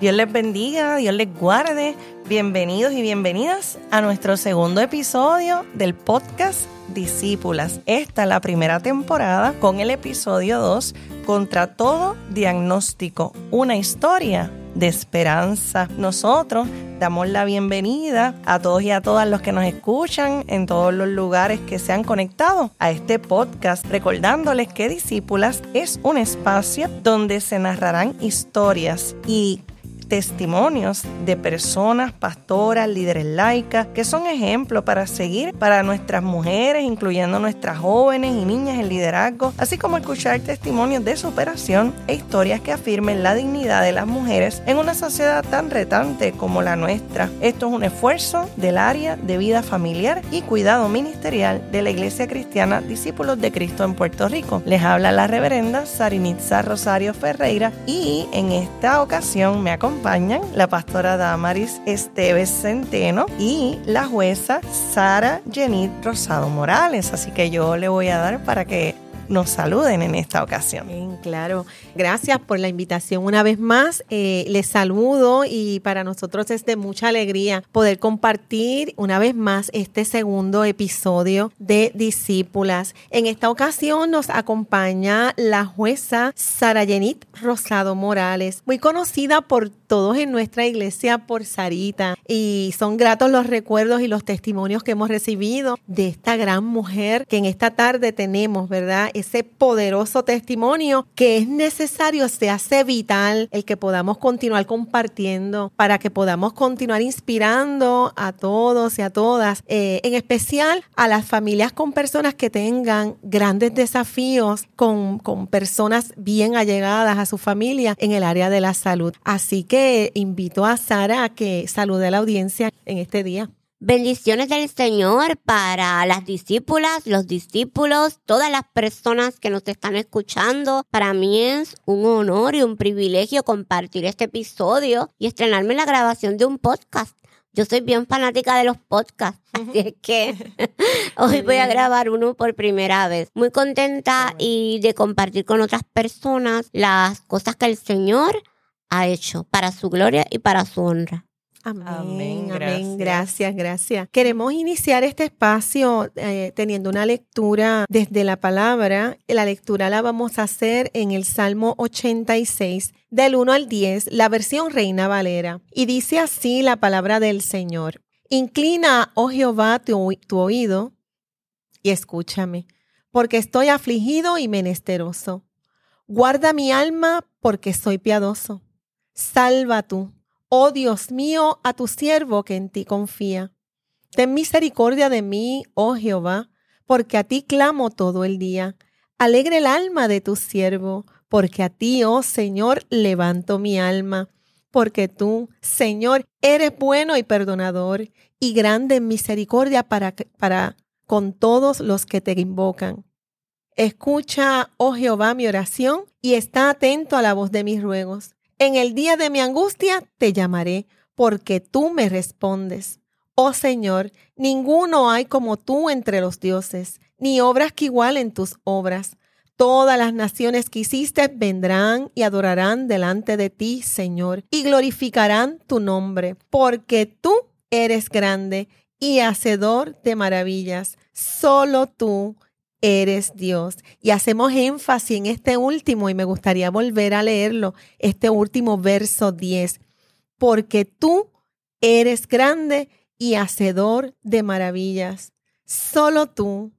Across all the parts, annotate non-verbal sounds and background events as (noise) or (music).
Dios les bendiga, Dios les guarde. Bienvenidos y bienvenidas a nuestro segundo episodio del podcast Discípulas. Esta es la primera temporada con el episodio 2, Contra todo diagnóstico, una historia de esperanza. Nosotros damos la bienvenida a todos y a todas los que nos escuchan en todos los lugares que se han conectado a este podcast, recordándoles que Discípulas es un espacio donde se narrarán historias y testimonios de personas, pastoras, líderes laicas, que son ejemplos para seguir para nuestras mujeres, incluyendo nuestras jóvenes y niñas en liderazgo, así como escuchar testimonios de superación e historias que afirmen la dignidad de las mujeres en una sociedad tan retante como la nuestra. Esto es un esfuerzo del área de vida familiar y cuidado ministerial de la Iglesia Cristiana Discípulos de Cristo en Puerto Rico. Les habla la reverenda Sarinitza Rosario Ferreira y en esta ocasión me acompaña la pastora Damaris Esteves Centeno y la jueza Sara Jenit Rosado Morales. Así que yo le voy a dar para que nos saluden en esta ocasión. Bien, claro. Gracias por la invitación una vez más. Eh, les saludo y para nosotros es de mucha alegría poder compartir una vez más este segundo episodio de Discípulas. En esta ocasión nos acompaña la jueza Sara Yenit Rosado Morales, muy conocida por todos en nuestra iglesia por Sarita y son gratos los recuerdos y los testimonios que hemos recibido de esta gran mujer que en esta tarde tenemos, ¿verdad? Ese poderoso testimonio que es necesario, se hace vital el que podamos continuar compartiendo para que podamos continuar inspirando a todos y a todas, eh, en especial a las familias con personas que tengan grandes desafíos con, con personas bien allegadas a su familia en el área de la salud. Así que invito a Sara a que salude a la audiencia en este día. Bendiciones del Señor para las discípulas, los discípulos, todas las personas que nos están escuchando. Para mí es un honor y un privilegio compartir este episodio y estrenarme la grabación de un podcast. Yo soy bien fanática de los podcasts, (laughs) así es que (laughs) hoy voy a grabar uno por primera vez. Muy contenta y de compartir con otras personas las cosas que el Señor ha hecho para su gloria y para su honra. Amén, amén, gracias. gracias, Queremos iniciar este espacio eh, teniendo una lectura desde la palabra. La lectura la vamos a hacer en el Salmo 86, del 1 al 10, la versión Reina Valera. Y dice así la palabra del Señor. Inclina, oh Jehová, tu, tu oído y escúchame, porque estoy afligido y menesteroso. Guarda mi alma porque soy piadoso Salva tú, oh Dios mío, a tu siervo que en ti confía. Ten misericordia de mí, oh Jehová, porque a ti clamo todo el día. Alegre el alma de tu siervo, porque a ti, oh Señor, levanto mi alma. Porque tú, Señor, eres bueno y perdonador, y grande en misericordia para, para con todos los que te invocan. Escucha, oh Jehová, mi oración, y está atento a la voz de mis ruegos. En el día de mi angustia te llamaré, porque tú me respondes. Oh Señor, ninguno hay como tú entre los dioses, ni obras que igualen tus obras. Todas las naciones que hiciste vendrán y adorarán delante de ti, Señor, y glorificarán tu nombre, porque tú eres grande y hacedor de maravillas. Solo tú eres Dios. Y hacemos énfasis en este último, y me gustaría volver a leerlo, este último verso 10, porque tú eres grande y hacedor de maravillas. Solo tú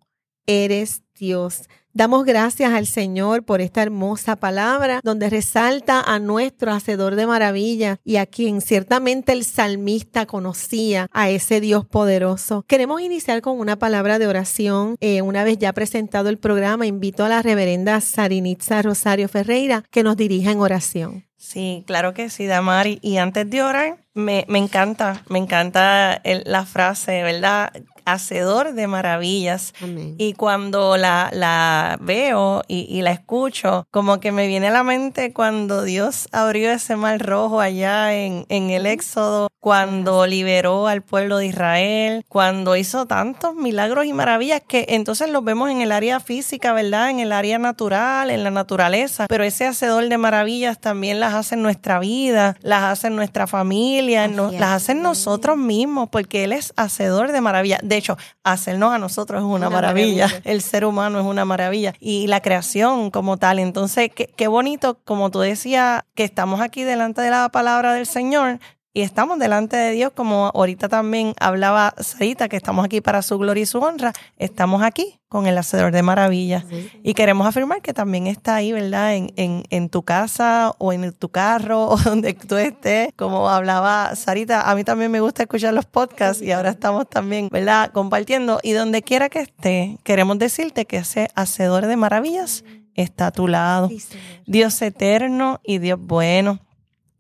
eres Dios. Damos gracias al Señor por esta hermosa palabra donde resalta a nuestro Hacedor de Maravilla y a quien ciertamente el salmista conocía, a ese Dios poderoso. Queremos iniciar con una palabra de oración. Eh, una vez ya presentado el programa, invito a la reverenda Sarinitza Rosario Ferreira que nos dirija en oración. Sí, claro que sí, Damari. Y antes de orar, me, me encanta, me encanta la frase, ¿verdad? Hacedor de maravillas. Y cuando la, la veo y, la escucho, como que me viene a la mente cuando Dios abrió ese mar rojo allá en, en el Éxodo cuando liberó al pueblo de Israel, cuando hizo tantos milagros y maravillas que entonces los vemos en el área física, ¿verdad? En el área natural, en la naturaleza, pero ese hacedor de maravillas también las hace en nuestra vida, las hace en nuestra familia, las hace en nosotros mismos, porque Él es hacedor de maravillas. De hecho, hacernos a nosotros es una, maravilla. el ser humano es una maravilla y la creación como tal. Entonces, qué, qué bonito, como tú decías, que estamos aquí delante de la palabra del Señor, y estamos delante de Dios, como ahorita también hablaba Sarita, que estamos aquí para su gloria y su honra, estamos aquí con el Hacedor de Maravillas. Y queremos afirmar que también está ahí, ¿verdad? En, en, en, tu casa o en tu carro (laughs) o donde tú estés, como hablaba Sarita, a mí también me gusta escuchar los podcasts y ahora estamos también, ¿verdad? Compartiendo. Y donde quiera que esté, queremos decirte que ese Hacedor de Maravillas está a tu lado. Dios eterno y Dios bueno.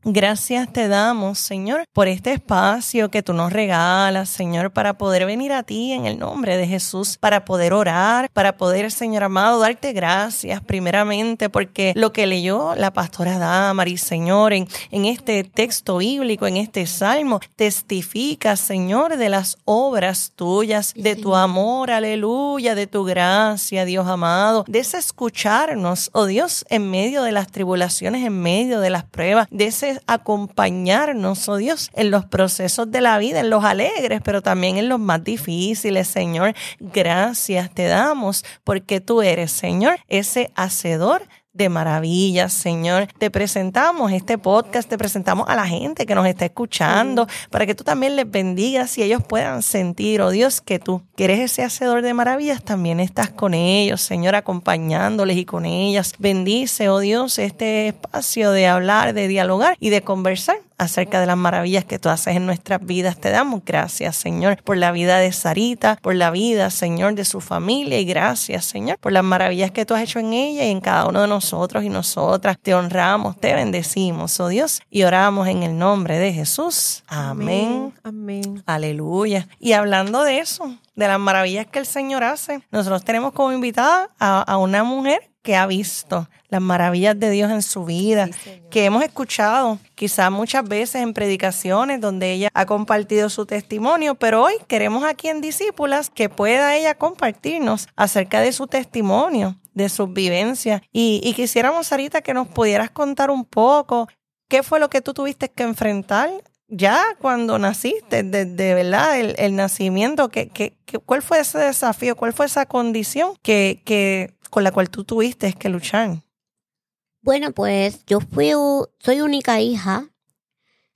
Gracias te damos, Señor, por este espacio que tú nos regalas, Señor, para poder venir a ti en el nombre de Jesús, para poder orar, para poder, Señor amado, darte gracias primeramente porque lo que leyó la pastora Damaris, Señor, en, en este texto bíblico, en este salmo, testifica, Señor, de las obras tuyas, de tu amor, aleluya, de tu gracia, Dios amado, de ese escucharnos, oh Dios, en medio de las tribulaciones, en medio de las pruebas, de ese acompañarnos, oh Dios, en los procesos de la vida, en los alegres, pero también en los más difíciles, Señor. Gracias te damos porque tú eres, Señor, ese hacedor de maravillas, Señor. Te presentamos este podcast, te presentamos a la gente que nos está escuchando, para que tú también les bendigas y ellos puedan sentir, oh Dios, que tú, que eres ese hacedor de maravillas, también estás con ellos, Señor, acompañándoles y con ellas. Bendice, oh Dios, este espacio de hablar, de dialogar y de conversar acerca de las maravillas que tú haces en nuestras vidas. Te damos gracias, Señor, por la vida de Sarita, por la vida, Señor, de su familia y gracias, Señor, por las maravillas que tú has hecho en ella y en cada uno de nosotros y nosotras. Te honramos, te bendecimos, oh Dios, y oramos en el nombre de Jesús. Amén. Amén. Aleluya. Y hablando de eso, de las maravillas que el Señor hace, nosotros tenemos como invitada a, a una mujer que ha visto las maravillas de Dios en su vida, que hemos escuchado quizás muchas veces en predicaciones donde ella ha compartido su testimonio, pero hoy queremos aquí en Discípulas que pueda ella compartirnos acerca de su testimonio, de sus vivencias. Y, y quisiéramos, Sarita, que nos pudieras contar un poco qué fue lo que tú tuviste que enfrentar ya cuando naciste, de verdad, el, nacimiento, que, que, ¿cuál fue ese desafío? ¿Cuál fue esa condición que, que con la cual tú tuviste que luchar? Bueno, pues yo fui, soy única hija,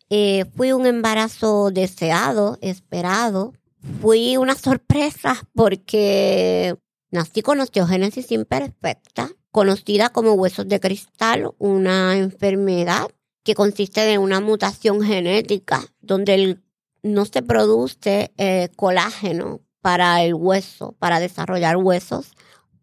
eh, fui un embarazo deseado, esperado, fui una sorpresa porque nací con osteogénesis imperfecta, conocida como huesos de cristal, una enfermedad que consiste de una mutación genética donde no se produce eh, colágeno para el hueso, para desarrollar huesos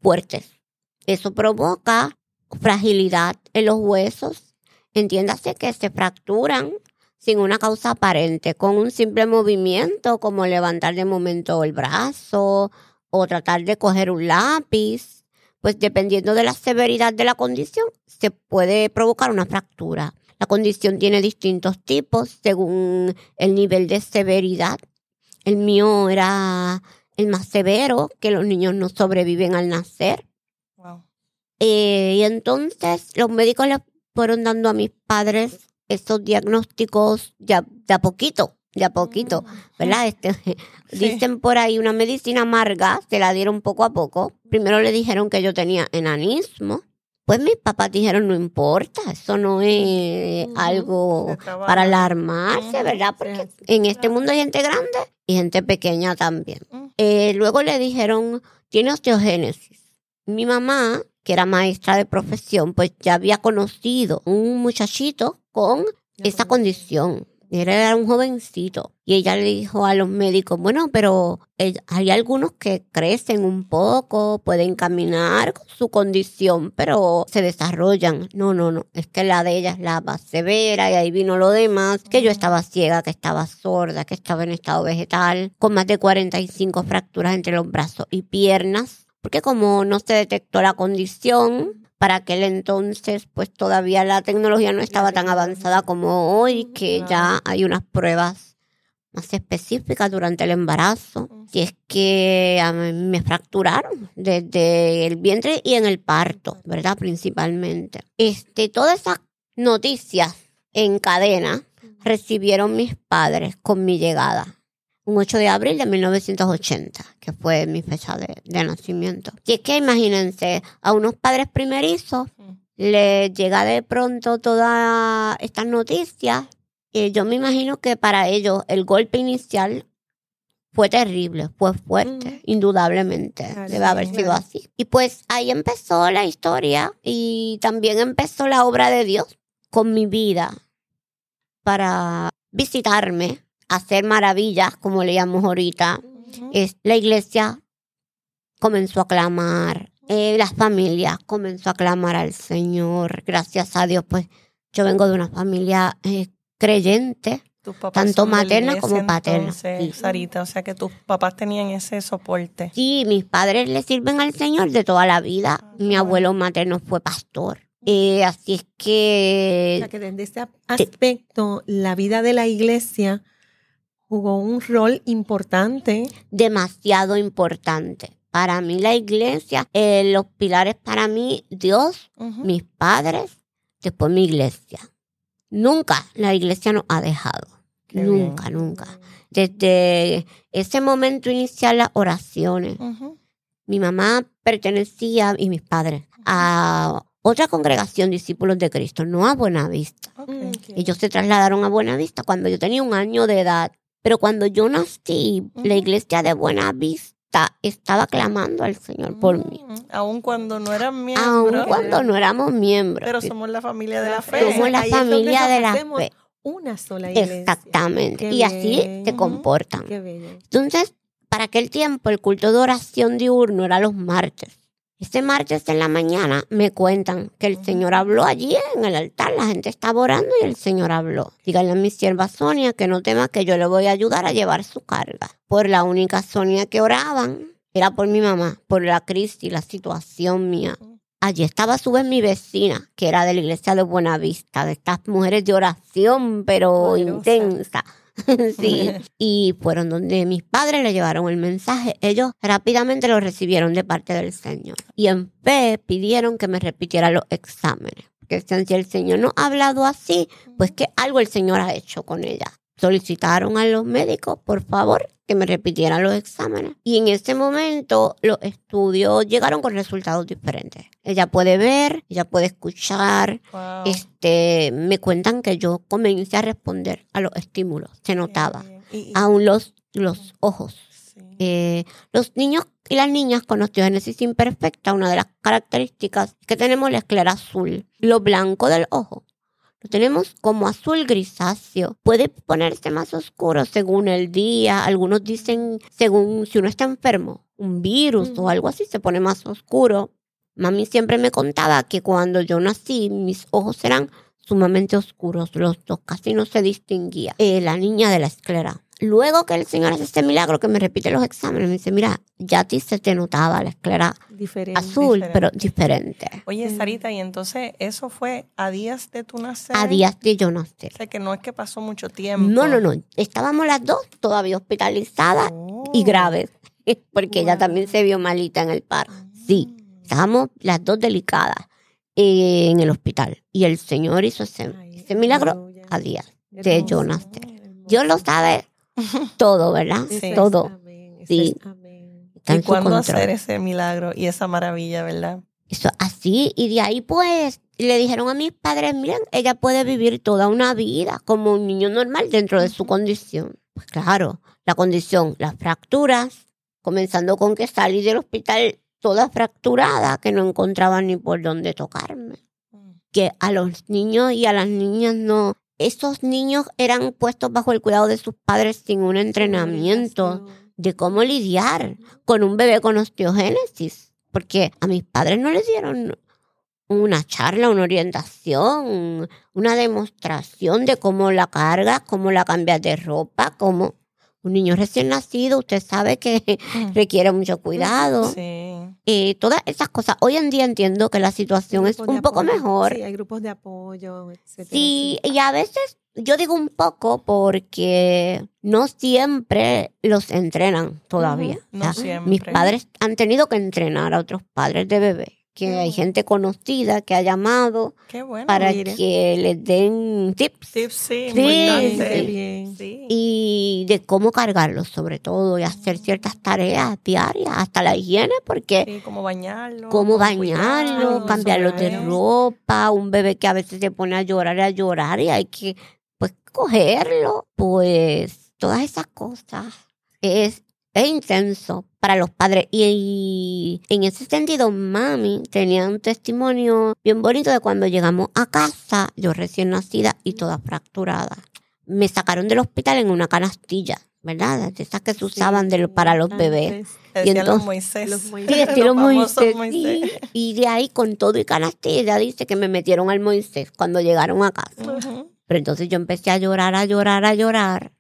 fuertes. Eso provoca fragilidad en los huesos. Entiéndase que se fracturan sin una causa aparente, con un simple movimiento como levantar de momento el brazo o tratar de coger un lápiz. Pues dependiendo de la severidad de la condición, se puede provocar una fractura. La condición tiene distintos tipos según el nivel de severidad. El mío era el más severo, que los niños no sobreviven al nacer. Eh, y entonces los médicos le fueron dando a mis padres esos diagnósticos ya de a poquito, de a poquito. ¿verdad? Este, (laughs) Dicen por ahí una medicina amarga, se la dieron poco a poco. Primero le dijeron que yo tenía enanismo. Pues mis papás dijeron, no importa, eso no es algo para alarmarse, ¿verdad? Porque en este mundo hay gente grande y gente pequeña también. Eh, luego le dijeron, tiene osteogénesis. Mi mamá que era maestra de profesión, pues ya había conocido un muchachito con esa condición. Era un jovencito. Y ella le dijo a los médicos, bueno, pero hay algunos que crecen un poco, pueden caminar con su condición, pero se desarrollan. No, no, no. Es que la de ella es la más severa y ahí vino lo demás, que yo estaba ciega, que estaba sorda, que estaba en estado vegetal, con más de 45 fracturas entre los brazos y piernas porque como no se detectó la condición, para aquel entonces pues todavía la tecnología no estaba tan avanzada como hoy, que ya hay unas pruebas más específicas durante el embarazo. Si es que me fracturaron desde el vientre y en el parto, ¿verdad? Principalmente. Este, todas esas noticias en cadena recibieron mis padres con mi llegada. Un 8 de abril de 1980, que fue mi fecha de, nacimiento. Y es que imagínense, a unos padres primerizos les llega de pronto todas estas noticias. Y yo me imagino que para ellos el golpe inicial fue terrible, fue fuerte, indudablemente. Debe haber sido así. Y pues ahí empezó la historia y también empezó la obra de Dios con mi vida para visitarme, hacer maravillas, como le llamamos ahorita. es, la iglesia comenzó a clamar, eh, las familias comenzó a clamar al Señor. Gracias a Dios, pues yo vengo de una familia eh, creyente. tanto materna como paterna. Sarita, o sea que tus papás tenían ese soporte. Sí, mis padres le sirven al Señor de toda la vida. Ah, Mi abuelo materno fue pastor. Eh, así es que... O sea, que desde ese aspecto, la vida de la iglesia jugó un rol importante. Demasiado importante. Para mí la iglesia, eh, los pilares para mí, Dios, mis padres, después mi iglesia. Nunca la iglesia nos ha dejado. nunca, nunca. Desde ese momento inicial las oraciones. Mi mamá pertenecía, y mis padres, a otra congregación discípulos de Cristo, no a Buenavista. Ellos se trasladaron a Buenavista cuando yo tenía un año de edad. Pero cuando yo nací, la iglesia de Buenavista estaba clamando al Señor por mí. Mm, aun cuando no eran miembros. Aun cuando no éramos miembros. Pero somos la familia de la fe. Somos la familia de la fe. Una sola iglesia. Exactamente. y así se comportan. Entonces, para aquel tiempo, el culto de oración diurno era los martes. Este martes en la mañana me cuentan que el Señor habló allí en el altar. La gente estaba orando y el Señor habló. Díganle a mi sierva Sonia que no tema que yo le voy a ayudar a llevar su carga. Por la única Sonia que oraban era por mi mamá, por la crisis, la situación mía. Allí estaba a su vez mi vecina, que era de la iglesia de Buenavista, de estas mujeres de oración, pero intensa. (laughs) sí. Y fueron donde mis padres le llevaron el mensaje. Ellos rápidamente lo recibieron de parte del Señor. Y en fe pidieron que me repitiera los exámenes. Que si el Señor no ha hablado así, pues que algo el Señor ha hecho con ella. Solicitaron a los médicos, por favor, que me repitieran los exámenes. Y en ese momento los estudios llegaron con resultados diferentes. Ella puede ver, ella puede escuchar. Este, me cuentan que yo comencé a responder a los estímulos. Se notaba. Aún los, los ojos. Eh, los niños y las niñas con osteogénesis imperfecta, una de las características es que tenemos la esclera azul, lo blanco del ojo. Lo tenemos como azul grisáceo. Puede ponerse más oscuro según el día. Algunos dicen según si uno está enfermo, un virus o algo así, se pone más oscuro. Mami siempre me contaba que cuando yo nací, mis ojos eran sumamente oscuros, los dos casi no se distinguía. Eh, la niña de la esclera. Luego que el Señor hace este milagro, que me repite los exámenes, me dice, mira, ya a ti se te notaba la esclera azul, pero diferente. Oye, Sarita, y entonces eso fue a días de tu nacer. A días de yo nacer. O sea, que no es que pasó mucho tiempo. No, no, no. Estábamos las dos todavía hospitalizadas y oh. graves, (laughs) porque ella también se vio malita en el parto. Sí, estábamos las dos delicadas eh, en el hospital. Y el Señor hizo ese, milagro a días de yo nacer. Dios lo sabe todo, ¿verdad? Todo. Sí. ¿Y cuándo hacer ese milagro y esa maravilla, verdad? Eso, así, y de ahí pues le dijeron a mis padres, miren, ella puede vivir toda una vida como un niño normal dentro de su condición. Pues claro, la condición, las fracturas, comenzando con que salí del hospital toda fracturada, que no encontraba ni por dónde tocarme. Mm. Que a los niños y a las niñas no, esos niños eran puestos bajo el cuidado de sus padres sin un entrenamiento de cómo lidiar con un bebé con osteogénesis. Porque a mis padres no les dieron una charla, una orientación, una demostración de cómo la cargas, cómo la cambias de ropa, cómo un niño recién nacido, usted sabe que mm. (laughs) requiere mucho cuidado. Sí. Y todas esas cosas. Hoy en día entiendo que la situación es un poco mejor. Sí, hay grupos de apoyo, etc. Sí, y a veces yo digo un poco porque no siempre los entrenan todavía. Ujú, no O sea, siempre. Mis padres han tenido que entrenar a otros padres de bebé. Que hay gente conocida que ha llamado bueno. para mire. que les den tips Tips, sí, Sí, importante. sí. bien. Sí. y de cómo cargarlos sobre todo y hacer ciertas tareas diarias, hasta la higiene, porque cómo bañarlo. cómo bañarlo, cuidado, cambiarlo de ropa, un bebé que a veces se pone a llorar y a llorar y hay que pues cogerlo, pues todas esas cosas es, es intenso para los padres y, y en ese sentido mami tenía un testimonio bien bonito de cuando llegamos a casa, yo recién nacida y toda fracturada. Me sacaron del hospital en una canastilla, ¿verdad? De esas que se usaban de para los bebés. Y los entonces- Moisés. los Moisés. Sí, estilo Los Moisés. Moisés. sí. Y de ahí con todo y canastilla dice que me metieron al Moisés cuando llegaron a casa. Pero entonces yo empecé a llorar, a llorar, a llorar.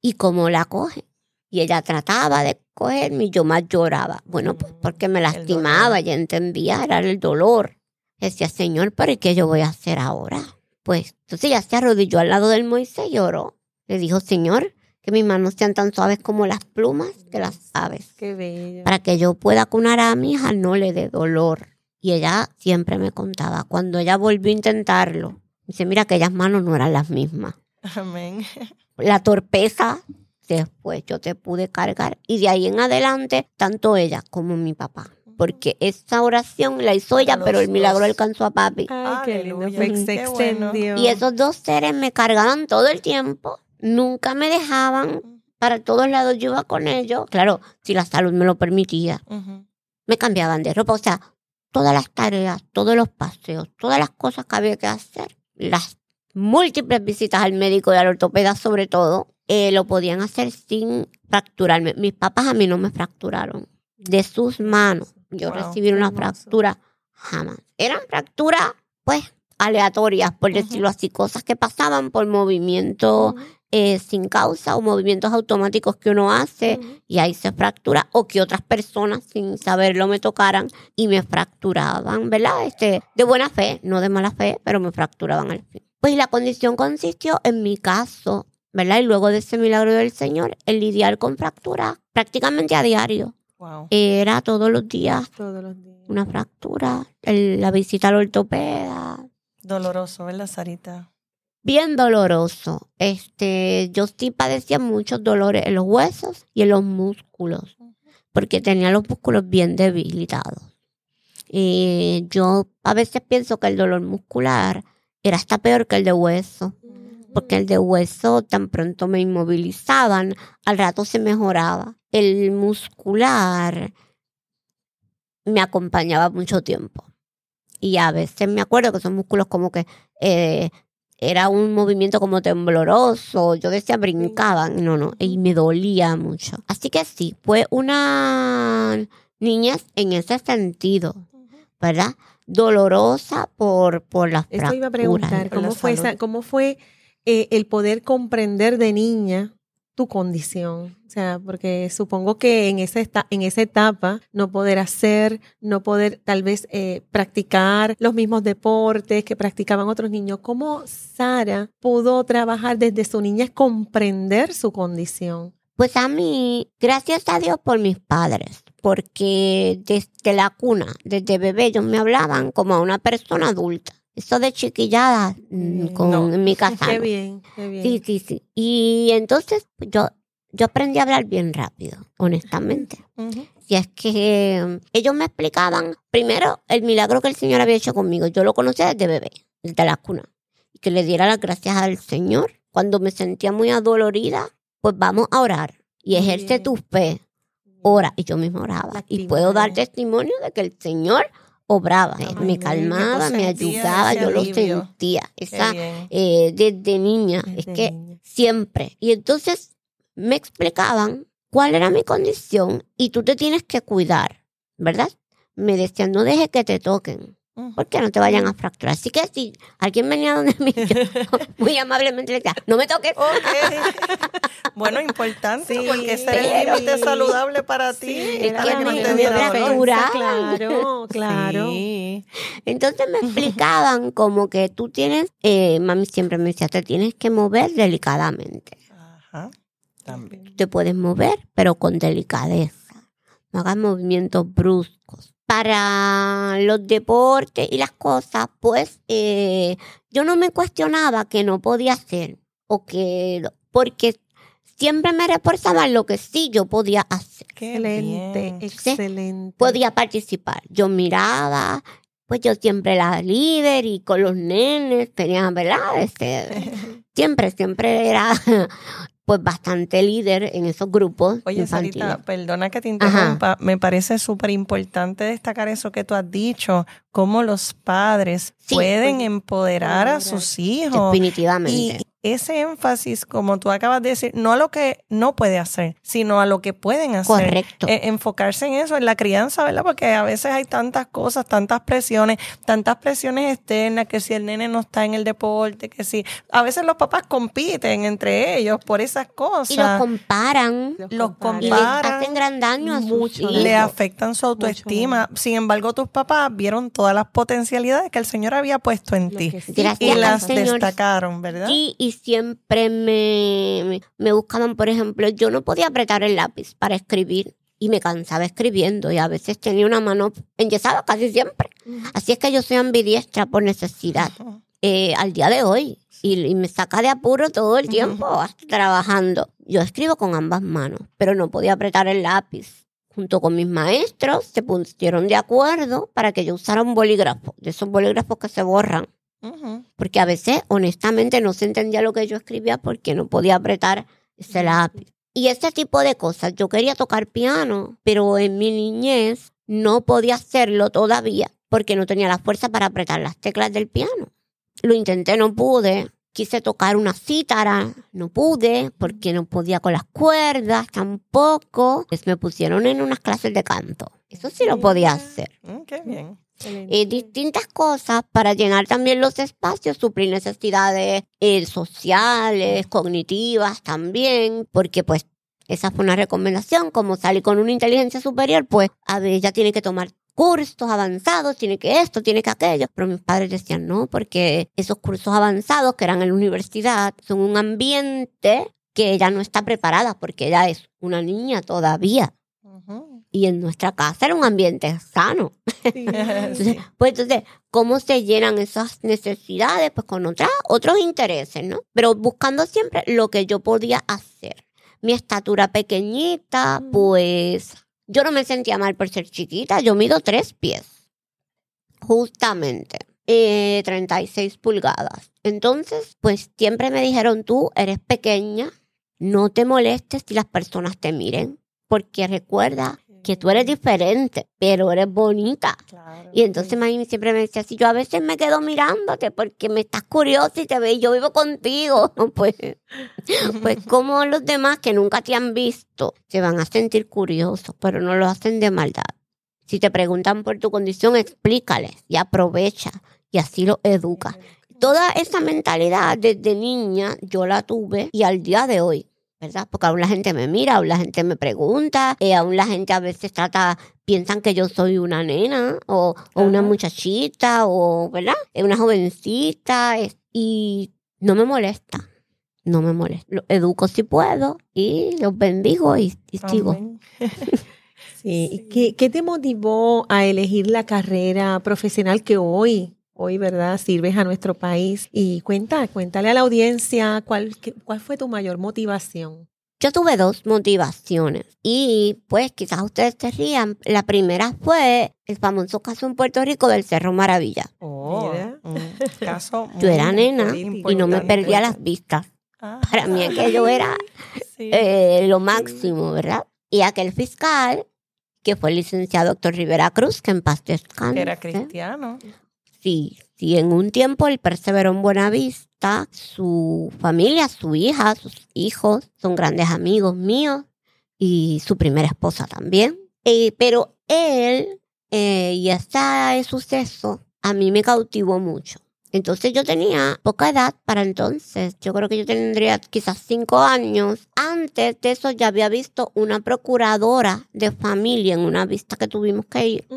Y como la coge. Y ella trataba de cogerme y yo más lloraba. Bueno, pues porque me lastimaba, ella entendía, era el dolor. Decía, Señor, ¿pero ¿y qué yo voy a hacer ahora? Pues entonces ella se arrodilló al lado del Moisés y lloró. Le dijo, Señor, que mis manos sean tan suaves como las plumas de las aves Qué bello. para que yo pueda cunar a mi hija no le dé dolor. Y ella siempre me contaba, cuando ella volvió a intentarlo, dice, mira, aquellas manos no eran las mismas. Amén. (laughs) La torpeza, después yo te pude cargar. Y de ahí en adelante, tanto ella como mi papá. Porque esa oración la hizo ella, Los pero el milagro dos. alcanzó a papi. Ay, qué lindo. Aleluya. Fue- Qué Se bueno. extendió. Y esos dos seres me cargaban todo el tiempo. Nunca me dejaban. Para todos lados yo iba con ellos. Claro, si la salud me lo permitía. Me cambiaban de ropa, o sea, todas las tareas, todos los paseos, todas las cosas que había que hacer, las múltiples visitas al médico y al ortopeda sobre todo, eh, lo podían hacer sin fracturarme. Mis papás a mí no me fracturaron. De sus manos, yo Wow, recibí una hermoso. fractura jamás. Eran fracturas, pues, aleatorias, por decirlo así, cosas que pasaban por movimiento eh, sin causa o movimientos automáticos que uno hace y ahí se fractura o que otras personas sin saberlo me tocaran y me fracturaban, ¿verdad? Este, de buena fe, no de mala fe, pero me fracturaban al fin. Pues la condición consistió en mi caso, ¿verdad? Y luego de ese milagro del Señor, el lidiar con fracturas prácticamente a diario. Wow. Era todos los días Todos los días. una fractura, el- la visita al ortopeda, Doloroso, ¿verdad, Sarita? bien doloroso. Este, yo sí padecía muchos dolores en los huesos y en los músculos, porque tenía los músculos bien debilitados. Y yo a veces pienso que el dolor muscular era hasta peor que el de hueso, porque el de hueso tan pronto me inmovilizaban, al rato se mejoraba. El muscular me acompañaba mucho tiempo. Y a veces me acuerdo que son músculos como que eh, era un movimiento como tembloroso. Yo decía brincaban, no, no, y me dolía mucho. Así que sí, fue una niñez en ese sentido, ¿verdad? Dolorosa por, por las Eso iba a fracturas. preguntar, Por la ¿cómo fue, salud. esa- cómo fue eh, el poder comprender de niña tu condición? O sea, porque supongo que en esa, en esa etapa no poder hacer, no poder tal vez eh, practicar los mismos deportes que practicaban otros niños. ¿Cómo Sara pudo trabajar desde su niñez comprender su condición? Pues a mí, gracias a Dios por mis padres, porque desde la cuna, desde bebé, ellos me hablaban como a una persona adulta. Eso de chiquillada, mm, Bien. con No. en mi (laughs) casa. Qué bien, qué bien. Sí, sí, sí. Y entonces pues, yo, yo aprendí a hablar bien rápido, honestamente. Y es que mm, ellos me explicaban, primero, el milagro que el Señor había hecho conmigo. Yo lo conocía desde bebé, desde la cuna. Y que le diera las gracias al Señor. Cuando me sentía muy adolorida, pues vamos a orar. Y ejerce tu fe. Ora. Y yo misma oraba. Y puedo dar testimonio de que el Señor obraba. Me calmaba, me ayudaba, yo lo sentía. Esa, eh, desde niña. es que niña. siempre. Y entonces me explicaban cuál era mi condición y tú te tienes que cuidar, ¿verdad? Me decían, no dejes que te toquen. Porque no te vayan a fracturar. Así que si alguien venía donde mí, yo (laughs) muy amablemente le decía, no me toques. Ok. (laughs) Bueno, importante, Sí, porque ese el límite saludable para ti. Sí, Es que la me-. Claro, claro. Sí. Entonces me (laughs) explicaban como que tú tienes, eh, mami siempre me decía, te tienes que mover delicadamente. Ajá. También. Te puedes mover, pero con delicadeza. No hagas movimientos bruscos. Para los deportes y las cosas, pues eh, yo no me cuestionaba que no podía hacer o que porque siempre me reforzaban lo que sí yo podía hacer. Excelente, excelente. podía participar. Yo miraba, pues yo siempre la líder y con los nenes tenía, ¿verdad? Este, (laughs) siempre, siempre era pues bastante líder en esos grupos Oye, infantiles. Sarita, perdona que te interrumpa. Me parece súper importante destacar eso que tú has dicho, cómo los padres Sí, pueden pues, empoderar a empoderar. sus hijos. Definitivamente. Ese énfasis, como tú acabas de decir, no a lo que no puede hacer, sino a lo que pueden hacer. Correcto. Eh, enfocarse en eso, en la crianza, ¿verdad? Porque a veces hay tantas cosas, tantas presiones, tantas presiones externas, que si el nene no está en el deporte, que si... A veces los papás compiten entre ellos por esas cosas. y los comparan los y les comparan. hacen gran daño a sus Mucho hijos. le afectan su autoestima. Sin embargo, tus papás vieron todas las potencialidades que el Señor había puesto en Lo ti sí y al las Señor. destacaron, ¿verdad? Sí, y siempre me, me, buscaban, por ejemplo, yo no podía apretar el lápiz para escribir y me cansaba escribiendo y a veces tenía una mano enyesada casi siempre. Así es que yo soy ambidiestra por necesidad eh, al día de hoy y, y me saca de apuro todo el tiempo hasta trabajando. Yo escribo con ambas manos, pero no podía apretar el lápiz. Junto con mis maestros se pusieron de acuerdo para que yo usara un bolígrafo, de esos bolígrafos que se borran Porque a veces honestamente no se entendía lo que yo escribía porque no podía apretar ese lápiz. Y ese tipo de cosas. Yo quería tocar piano, pero en mi niñez no podía hacerlo todavía porque no tenía la fuerza para apretar las teclas del piano. Lo intenté, no pude. Quise tocar una cítara, no pude porque no podía con las cuerdas tampoco. Pues me pusieron en unas clases de canto. Eso sí lo podía hacer Mm, qué bien. Eh, distintas cosas para llenar también los espacios, suplir necesidades eh, sociales, cognitivas también, porque pues esa fue una recomendación, como salí con una inteligencia superior, pues a ver, ella tiene que tomar cursos avanzados, tiene que esto, tiene que aquello, pero mis padres decían no, porque esos cursos avanzados que eran en la universidad son un ambiente que ella no está preparada porque ella es una niña todavía Y en nuestra casa era un ambiente sano. Sí. (laughs) Entonces, pues entonces, ¿cómo se llenan esas necesidades? Pues con otras, otros intereses, ¿no? Pero buscando siempre lo que yo podía hacer. Mi estatura pequeñita, pues yo no me sentía mal por ser chiquita. Yo mido tres pies. Justamente. Eh, 36 pulgadas. Entonces, pues siempre me dijeron, tú eres pequeña, no te molestes si las personas te miren, porque recuerda que tú eres diferente, pero eres bonita. Claro. Y entonces mami siempre me decía, si yo a veces me quedo mirándote porque me estás curiosa y te ve, y yo vivo contigo, (laughs) pues, (laughs) pues como los demás que nunca te han visto se van a sentir curiosos, pero no lo hacen de maldad. Si te preguntan por tu condición, explícales y aprovecha y así lo educa. Toda esa mentalidad desde niña yo la tuve y al día de hoy, ¿verdad? Porque aún la gente me mira, aún la gente me pregunta, eh, aún la gente a veces trata, piensan que yo soy una nena o, o una muchachita o, ¿verdad? Eh, Una jovencita es- y no me molesta, no me molesta. Lo educo si puedo y los bendigo y, y sigo. (laughs) Sí. ¿Y ¿Qué, qué te motivó a elegir la carrera profesional que hoy, hoy, verdad, sirves a nuestro país? Y cuenta, cuéntale a la audiencia cuál, qué- cuál fue tu mayor motivación. Yo tuve dos motivaciones y pues quizás ustedes se rían. La primera fue el famoso caso en Puerto Rico del Cerro Maravilla. Oh, Mira. un caso (laughs) Yo era nena y no me perdía las vistas. Ah, Para mí aquello era (laughs) sí. eh, lo máximo, ¿verdad? Y aquel fiscal, que fue el licenciado doctor Rivera Cruz, que en paz descanse. que era cristiano. Sí, sí, en un tiempo él perseveró en Buenavista, su familia, su hija, sus hijos son grandes amigos míos y su primera esposa también. Eh, pero él eh, y ese suceso a mí me cautivó mucho. Entonces yo tenía poca edad para entonces. Yo creo que yo tendría quizás cinco años. Antes de eso ya había visto una procuradora de familia en una vista que tuvimos que ir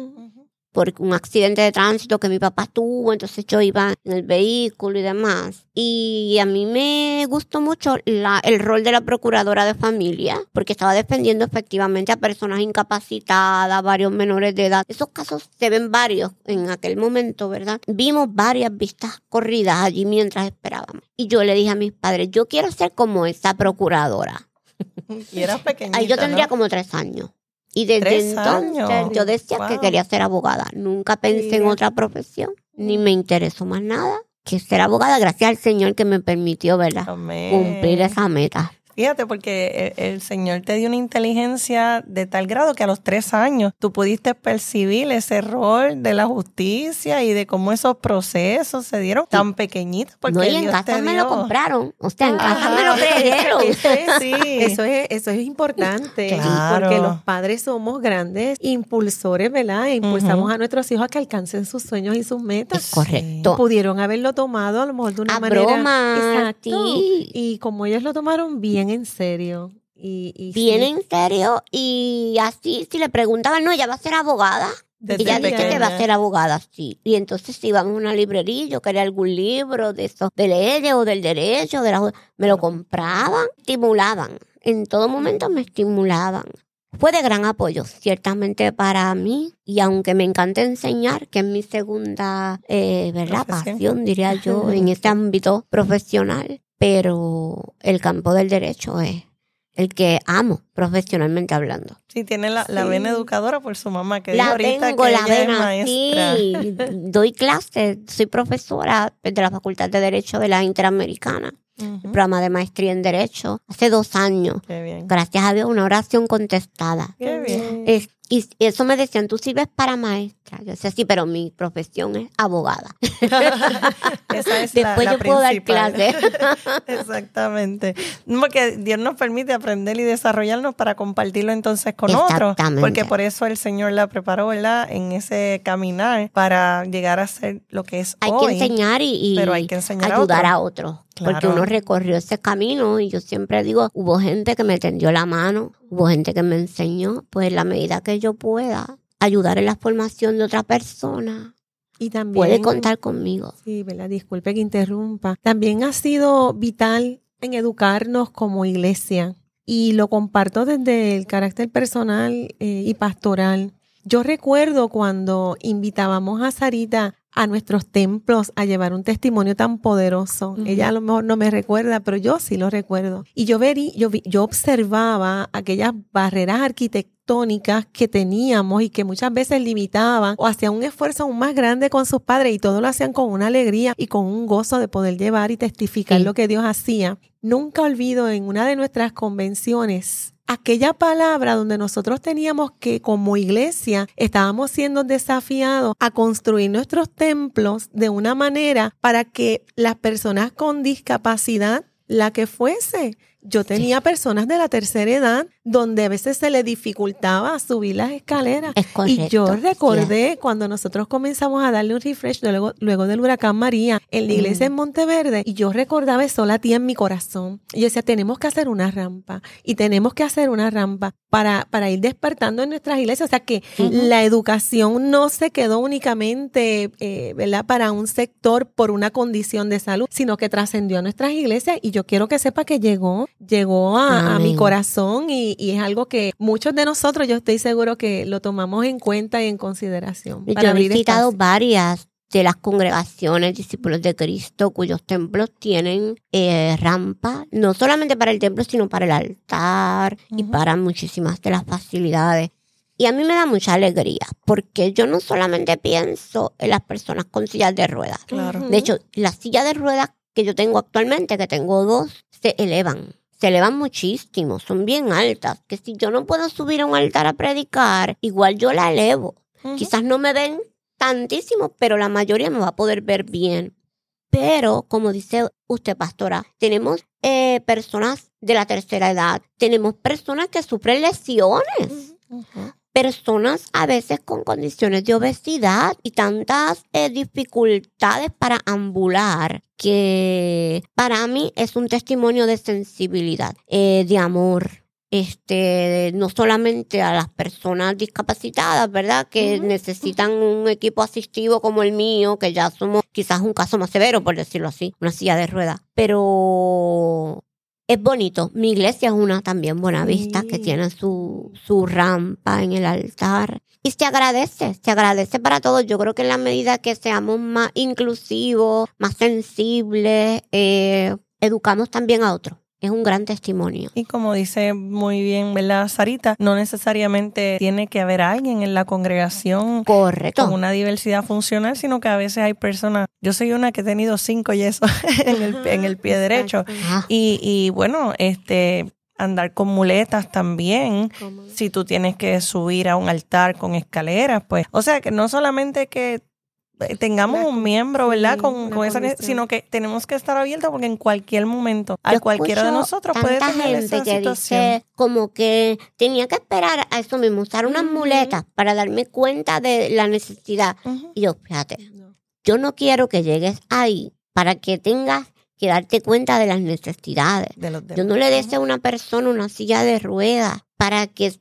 por un accidente de tránsito que mi papá tuvo, entonces yo iba en el vehículo y demás. Y a mí me gustó mucho la, el rol de la procuradora de familia, porque estaba defendiendo efectivamente a personas incapacitadas, varios menores de edad. Esos casos se ven varios en aquel momento, ¿verdad? Vimos varias vistas corridas allí mientras esperábamos. Y yo le dije a mis padres, yo quiero ser como esa procuradora. (laughs) Y eras pequeñita, Ahí yo tendría ¿no? como tres años. Y desde Tres entonces años. yo decía que quería ser abogada. Nunca pensé en otra profesión, ni me interesó más nada que ser abogada, gracias al Señor que me permitió, ¿verdad? Amén. Cumplir esa meta. Fíjate, porque el, el Señor te dio una inteligencia de tal grado que a los tres años tú pudiste percibir ese rol de la justicia y de cómo esos procesos se dieron tan pequeñitos. Porque no, y en Dios casa te me lo compraron. O sea, en casa me lo creyeron. Eso es, Sí. (laughs) eso es, eso es importante. Claro. Porque los padres somos grandes impulsores, ¿verdad? E impulsamos a nuestros hijos a que alcancen sus sueños y sus metas. Es correcto. Pudieron haberlo tomado a lo mejor de una A manera. broma, Exacto. sí. Y como ellos lo tomaron bien en serio. Y, y Bien sí, en serio. Y así, si le preguntaban, no, ella va a ser abogada. Desde Ella dice que va a ser abogada, sí. Y entonces íbamos a una librería, yo quería algún libro de eso, de leyes o del derecho, de la, me lo compraban, estimulaban. En todo momento me estimulaban. Fue de gran apoyo, ciertamente para mí, y aunque me encanta enseñar, que es mi segunda, eh, ¿verdad? Profesión. Pasión, diría yo, (laughs) en este ámbito profesional, pero el campo del derecho es el que amo profesionalmente hablando. Sí, tiene la, la vena educadora por su mamá, que dijo La ahorita tengo, que la ella es vena, maestra. sí. (laughs) Doy clases, soy profesora de la Facultad de Derecho de la Interamericana, el programa de maestría en Derecho, hace dos años. Qué bien. Gracias a Dios, una oración contestada. Qué bien. Es- y eso me decían, tú sirves para maestra. Yo decía, sí, pero mi profesión es abogada. (laughs) Esa es Después la yo puedo dar principal. clases. (laughs) Exactamente. Porque Dios nos permite aprender y desarrollarnos para compartirlo entonces con otros. Porque por eso el Señor la preparó, ¿verdad? En ese caminar para llegar a ser lo que es Hay hoy. que enseñar y, y pero hay que enseñar a ayudar a otros. Porque Claro. uno recorrió ese camino y yo siempre digo, hubo gente que me tendió la mano, hubo gente que me enseñó, pues en la medida que yo pueda ayudar en la formación de otra persona, Y también. puede contar conmigo. Sí, ¿verdad? Disculpe que interrumpa. También ha sido vital en educarnos como iglesia y lo comparto desde el carácter personal eh, y pastoral. Yo recuerdo cuando invitábamos a Sarita a nuestros templos a llevar un testimonio tan poderoso. Ujú. Ella a lo mejor no me recuerda, pero yo sí lo recuerdo. Y yo verí, yo, vi- yo observaba aquellas barreras arquitectónicas que teníamos y que muchas veces limitaban o hacían un esfuerzo aún más grande con sus padres y todo lo hacían con una alegría y con un gozo de poder llevar y testificar Sí. lo que Dios hacía. Nunca olvido en una de nuestras convenciones aquella palabra donde nosotros teníamos que como iglesia estábamos siendo desafiados a construir nuestros templos de una manera para que las personas con discapacidad, la que fuese, yo tenía personas de la tercera edad donde a veces se le dificultaba subir las escaleras. Es correcto. Y yo sí recordé cuando nosotros comenzamos a darle un refresh luego, luego del huracán María en la iglesia en Monteverde y yo recordaba eso latía en mi corazón. Y yo decía, tenemos que hacer una rampa y tenemos que hacer una rampa para, para ir despertando en nuestras iglesias. O sea que la educación no se quedó únicamente, eh, ¿verdad? Para un sector por una condición de salud, sino que trascendió a nuestras iglesias y yo quiero que sepa que llegó, llegó a, a mi corazón y, y es algo que muchos de nosotros, yo estoy seguro que lo tomamos en cuenta y en consideración. Yo para he visitado varias de las congregaciones discípulos de Cristo cuyos templos tienen eh, rampa, no solamente para el templo, sino para el altar y para muchísimas de las facilidades. Y a mí me da mucha alegría, porque yo no solamente pienso en las personas con sillas de ruedas. Claro. De hecho, las sillas de ruedas que yo tengo actualmente, que tengo dos, se elevan. Se elevan muchísimo, son bien altas. Que si yo no puedo subir a un altar a predicar, igual yo la elevo. Quizás no me ven tantísimo, pero la mayoría me va a poder ver bien. Pero, como dice usted, pastora, tenemos eh, personas de la tercera edad, tenemos personas que sufren lesiones. Ujú. Personas a veces con condiciones de obesidad y tantas eh, dificultades para ambular que para mí es un testimonio de sensibilidad, eh, de amor, este, no solamente a las personas discapacitadas, ¿verdad? Que necesitan un equipo asistivo como el mío, que ya somos quizás un caso más severo, por decirlo así, una silla de ruedas. Pero es bonito. Mi iglesia es una también buena vista, que tiene su, su rampa en el altar. Y se agradece, se agradece para todos. Yo creo que en la medida que seamos más inclusivos, más sensibles, eh, educamos también a otros es un gran testimonio. Y como dice muy bien, ¿verdad, Sarita? No necesariamente tiene que haber alguien en la congregación Correcto. con una diversidad funcional, sino que a veces hay personas, yo soy una que he tenido cinco yesos (laughs) en el, en el pie derecho. Ah. Y, y bueno, este andar con muletas también, si tú tienes que subir a un altar con escaleras, pues, o sea que no solamente que tengamos un miembro, ¿verdad? sí, con, con esa, sino que tenemos que estar abiertos porque en cualquier momento, a Yo cualquiera de nosotros puede tener gente esa que situación. dice como que tenía que esperar a eso mismo, usar unas muletas para darme cuenta de la necesidad. Y yo, fíjate, yo no quiero que llegues ahí para que tengas que darte cuenta de las necesidades. De los Yo no le deseo a una persona una silla de ruedas para que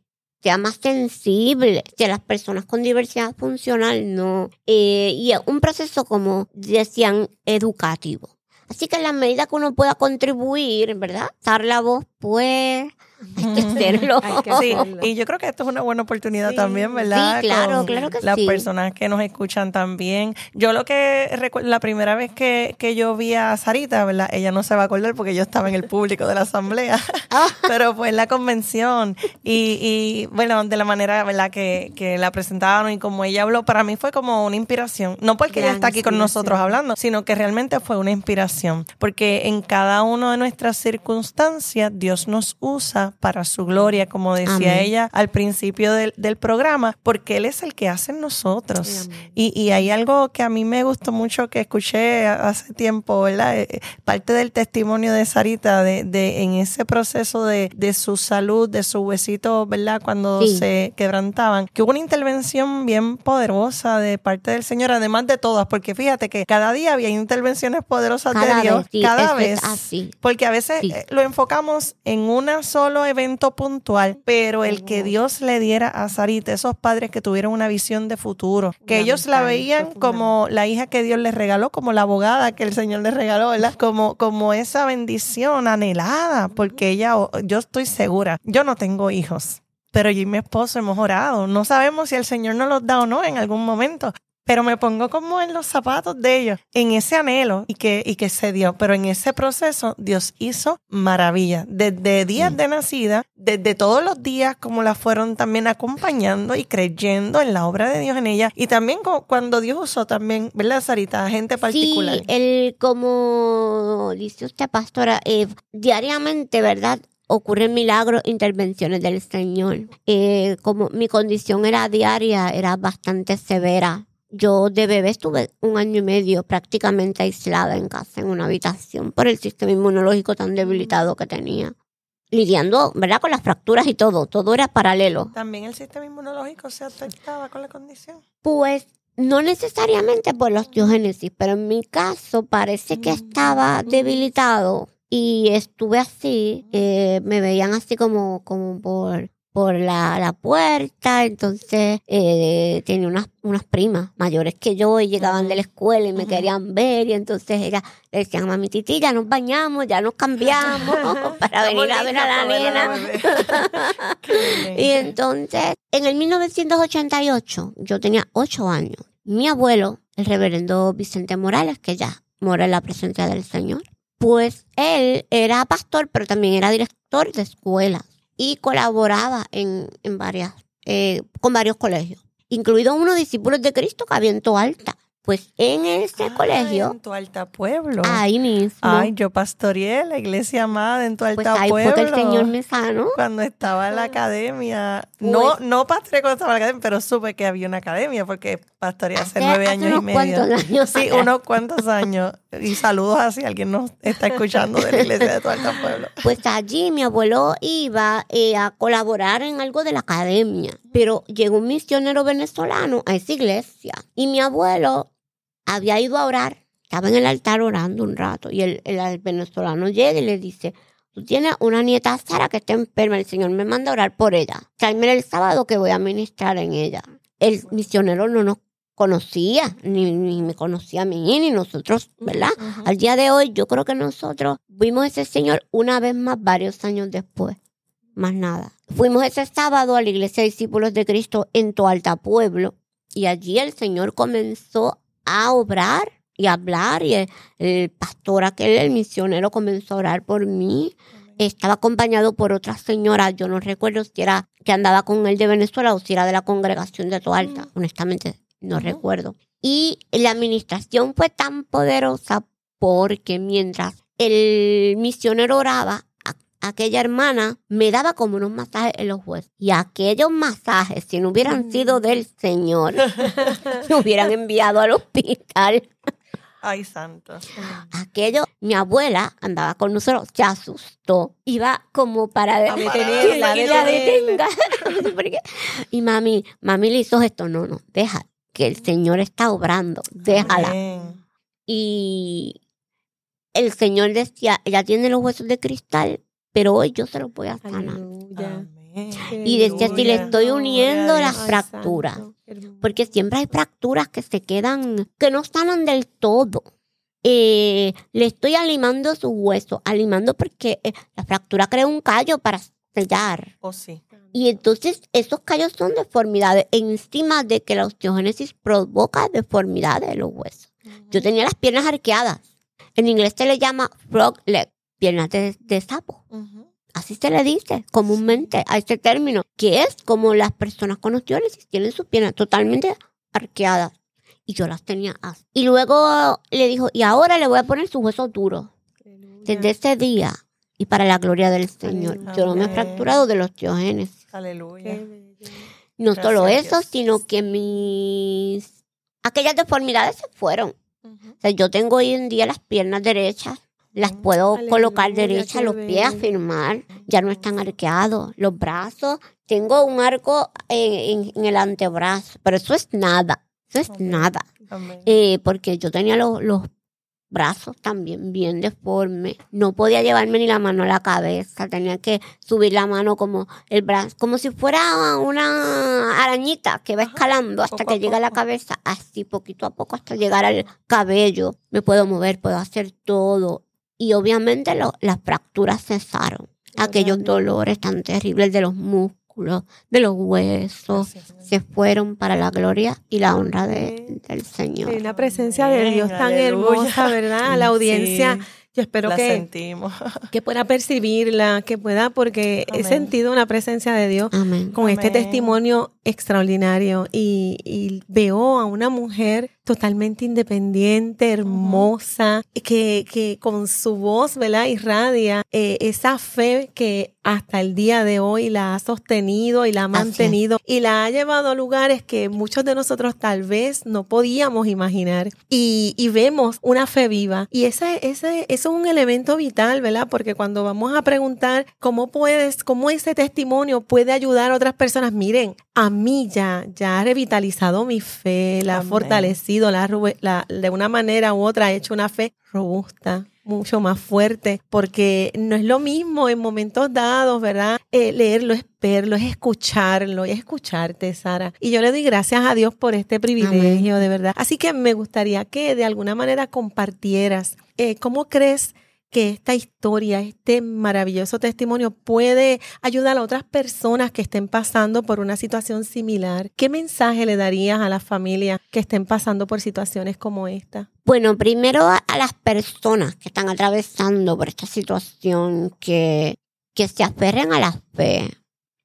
sea más sensible. Si a las personas con diversidad funcional no. Eh, y es un proceso, como decían, educativo. Así que en la medida que uno pueda contribuir, ¿verdad? Dar la voz, pues hay que hacerlo. Hay que Sí, y yo creo que esto es una buena oportunidad Sí. también, ¿verdad? Sí, claro, Con claro que Las sí. personas que nos escuchan también. Yo lo que recuerdo, la primera vez que, que yo vi a Sarita, ¿verdad? Ella no se va a acordar porque yo estaba en el público de la asamblea, (laughs) (laughs) pero fue en la convención. Y, y bueno, de la manera, ¿verdad? Que, que la presentaron y como ella habló, para mí fue como una inspiración. No porque ella está aquí con nosotros hablando, sino que realmente fue una inspiración. Porque en cada una de nuestras circunstancias, Dios nos usa para su gloria, como decía Amén. ella al principio del, del programa, porque Él es el que hace en nosotros. Y, y hay algo que a mí me gustó mucho que escuché hace tiempo, ¿verdad? Eh, eh, Parte del testimonio de Sarita, de, de en ese proceso de, de su salud, de su huesito, ¿verdad? Cuando Sí. se quebrantaban, que hubo una intervención bien poderosa de parte del Señor, además de todas, porque fíjate que cada día había intervenciones poderosas Cada de Dios, vez, sí, cada vez. así. Porque a veces Sí. eh, lo enfocamos en un solo evento puntual, pero el que Dios le diera a Sarita, esos padres que tuvieron una visión de futuro, que ellos la veían como la hija que Dios les regaló, como la abogada que el Señor les regaló, ¿verdad? Como, como esa bendición anhelada, porque ella, yo estoy segura, yo no tengo hijos. Pero yo y mi esposo hemos orado. No sabemos si el Señor nos los da o no en algún momento. Pero me pongo como en los zapatos de ellos, en ese anhelo y que, y que se dio. Pero en ese proceso Dios hizo maravilla. Desde días de nacida, desde todos los días, como la fueron también acompañando y creyendo en la obra de Dios en ella. Y también cu- cuando Dios usó también, ¿verdad, Sarita? Gente particular. Sí, el, como dice usted, pastora, eh, diariamente, ¿verdad? Ocurren milagros, intervenciones del Señor. Eh, como mi condición era diaria, era bastante severa. Yo de bebé estuve un año y medio prácticamente aislada en casa, en una habitación, por el sistema inmunológico tan debilitado que tenía. Lidiando, ¿verdad? Con las fracturas y todo, todo era paralelo. También el sistema inmunológico se afectaba con la condición. Pues no necesariamente por la osteogénesis, pero en mi caso parece que estaba debilitado y estuve así, eh, me veían así como, como por, por la, la puerta, entonces eh, tenía unas, unas primas mayores que yo y llegaban de la escuela y me querían ver y entonces ellas le decían, mami titi, ya nos bañamos, ya nos cambiamos (laughs) para venir a ver a la nena. (laughs) Y entonces, en el 1988, yo tenía ocho años. Mi abuelo, el reverendo Vicente Morales, que ya mora en la presencia del Señor, pues él era pastor, pero también era director de escuelas y colaboraba en, en varias, eh, con varios colegios, incluido uno discípulos de Cristo que había en Toalta. Pues en Ah, colegio, En tu alta pueblo. ahí mismo, Ay, yo pastoreé la iglesia amada en tu alta pues ahí pueblo. fue que el Señor me sanó. Cuando estaba en la academia. Pues- No, no pastoreé cuando estaba en la academia, pero supe que había una academia porque pastoreé hace, Hace- nueve hace años y medio. cuantos años Sí, atrás. unos cuantos años. Y saludos a si alguien nos está escuchando de la iglesia de tu alta pueblo. (laughs) Pues allí mi abuelo iba eh, a colaborar en algo de la academia, pero llegó un misionero venezolano a esa iglesia y mi abuelo había ido a orar, estaba en el altar orando un rato y el, el- el venezolano llega y le dice, tú tienes una nieta Sara que está enferma, el Señor me manda a orar por ella, tráeme el sábado que voy a ministrar en ella. El misionero no nos conocía, ni, ni me conocía a mí, ni nosotros, ¿verdad? Al día de hoy, yo creo que nosotros vimos a ese Señor una vez más varios años después. Más nada. Fuimos ese sábado a la iglesia de discípulos de Cristo en Toalta Pueblo y allí el Señor comenzó a obrar y a hablar y el, el pastor aquel, el misionero comenzó a orar por mí. Estaba acompañado por otra señora, yo no recuerdo si era que andaba con él de Venezuela o si era de la congregación de Toalta, honestamente no recuerdo. Y la administración fue tan poderosa porque mientras el misionero oraba, aquella hermana me daba como unos masajes en los huesos. Y aquellos masajes, si no hubieran sido del Señor, (laughs) me hubieran enviado al hospital. Ay, santo. Aquello, mi abuela andaba con nosotros, se asustó, iba como para de- detenerla, que la detenga. (laughs) Y mami, mami le hizo esto, no, no, deja, que el Señor está obrando, déjala. Amén. Y el Señor decía, ella tiene los huesos de cristal, pero hoy yo se los voy a sanar. Aleluya. Y decía, si le estoy uniendo las fracturas, porque siempre hay fracturas que se quedan, que no sanan del todo. Eh, le estoy alimando su hueso, alimando porque eh, la fractura crea un callo para sellar. Oh, sí. Y entonces esos callos son deformidades, encima de que la osteogénesis provoca deformidades de los huesos. Yo tenía las piernas arqueadas. En inglés se le llama frog leg, piernas de, de sapo. Así se le dice comúnmente a este término, que es como las personas con osteólisis tienen sus piernas totalmente arqueadas. Y yo las tenía así. Y luego le dijo, y ahora le voy a poner sus huesos duros. Desde ese día, y para la gloria del Señor, Aleluya. yo no me he fracturado de la osteogénesis. Aleluya. No Gracias solo eso, sino que mis... Aquellas deformidades se fueron. O sea, yo tengo hoy en día las piernas derechas, las puedo Aleluya, colocar derechas, qué los pies a firmar, ya no están arqueados, los brazos, tengo un arco en, en- en el antebrazo, pero eso es nada, eso es nada, Amén. Eh, porque yo tenía los, los brazos también bien deformes, no podía llevarme ni la mano a la cabeza, tenía que subir la mano como el brazo, como si fuera una arañita que va escalando hasta poco a que llega a la cabeza, así poquito a poco hasta llegar al cabello. Me puedo mover, puedo hacer todo. Y obviamente lo- las fracturas cesaron. Aquellos dolores tan terribles de los músculos, de los huesos, Gracias, se fueron para la gloria y la honra de- del Señor. Hay una presencia de Dios tan aleluya. hermosa, ¿verdad? A la audiencia. Sí, Yo espero la que, sentimos. (laughs) que pueda percibirla, que pueda, porque he sentido una presencia de Dios Amén. con este testimonio extraordinario y, y veo a una mujer totalmente independiente, hermosa, que, que con su voz, ¿verdad? Irradia eh, esa fe que hasta el día de hoy la ha sostenido y la ha mantenido y la ha llevado a lugares que muchos de nosotros tal vez no podíamos imaginar. Y, y vemos una fe viva. Y ese, ese, eso es un elemento vital, ¿verdad? Porque cuando vamos a preguntar cómo puedes, cómo ese testimonio puede ayudar a otras personas, miren, a mí ya, ya ha revitalizado mi fe, la ha fortalecido, la- de una manera u otra ha hecho una fe robusta mucho más fuerte, porque no es lo mismo en momentos dados, ¿verdad? Eh, leerlo es verlo, es escucharlo, es escucharte, Sara. Y yo le doy gracias a Dios por este privilegio, de verdad. Así que me gustaría que de alguna manera compartieras eh, cómo crees que esta historia, este maravilloso testimonio puede ayudar a otras personas que estén pasando por una situación similar. ¿Qué mensaje le darías a las familias que estén pasando por situaciones como esta? Bueno, primero a, las personas que están atravesando por esta situación, que, que se aferren a la fe,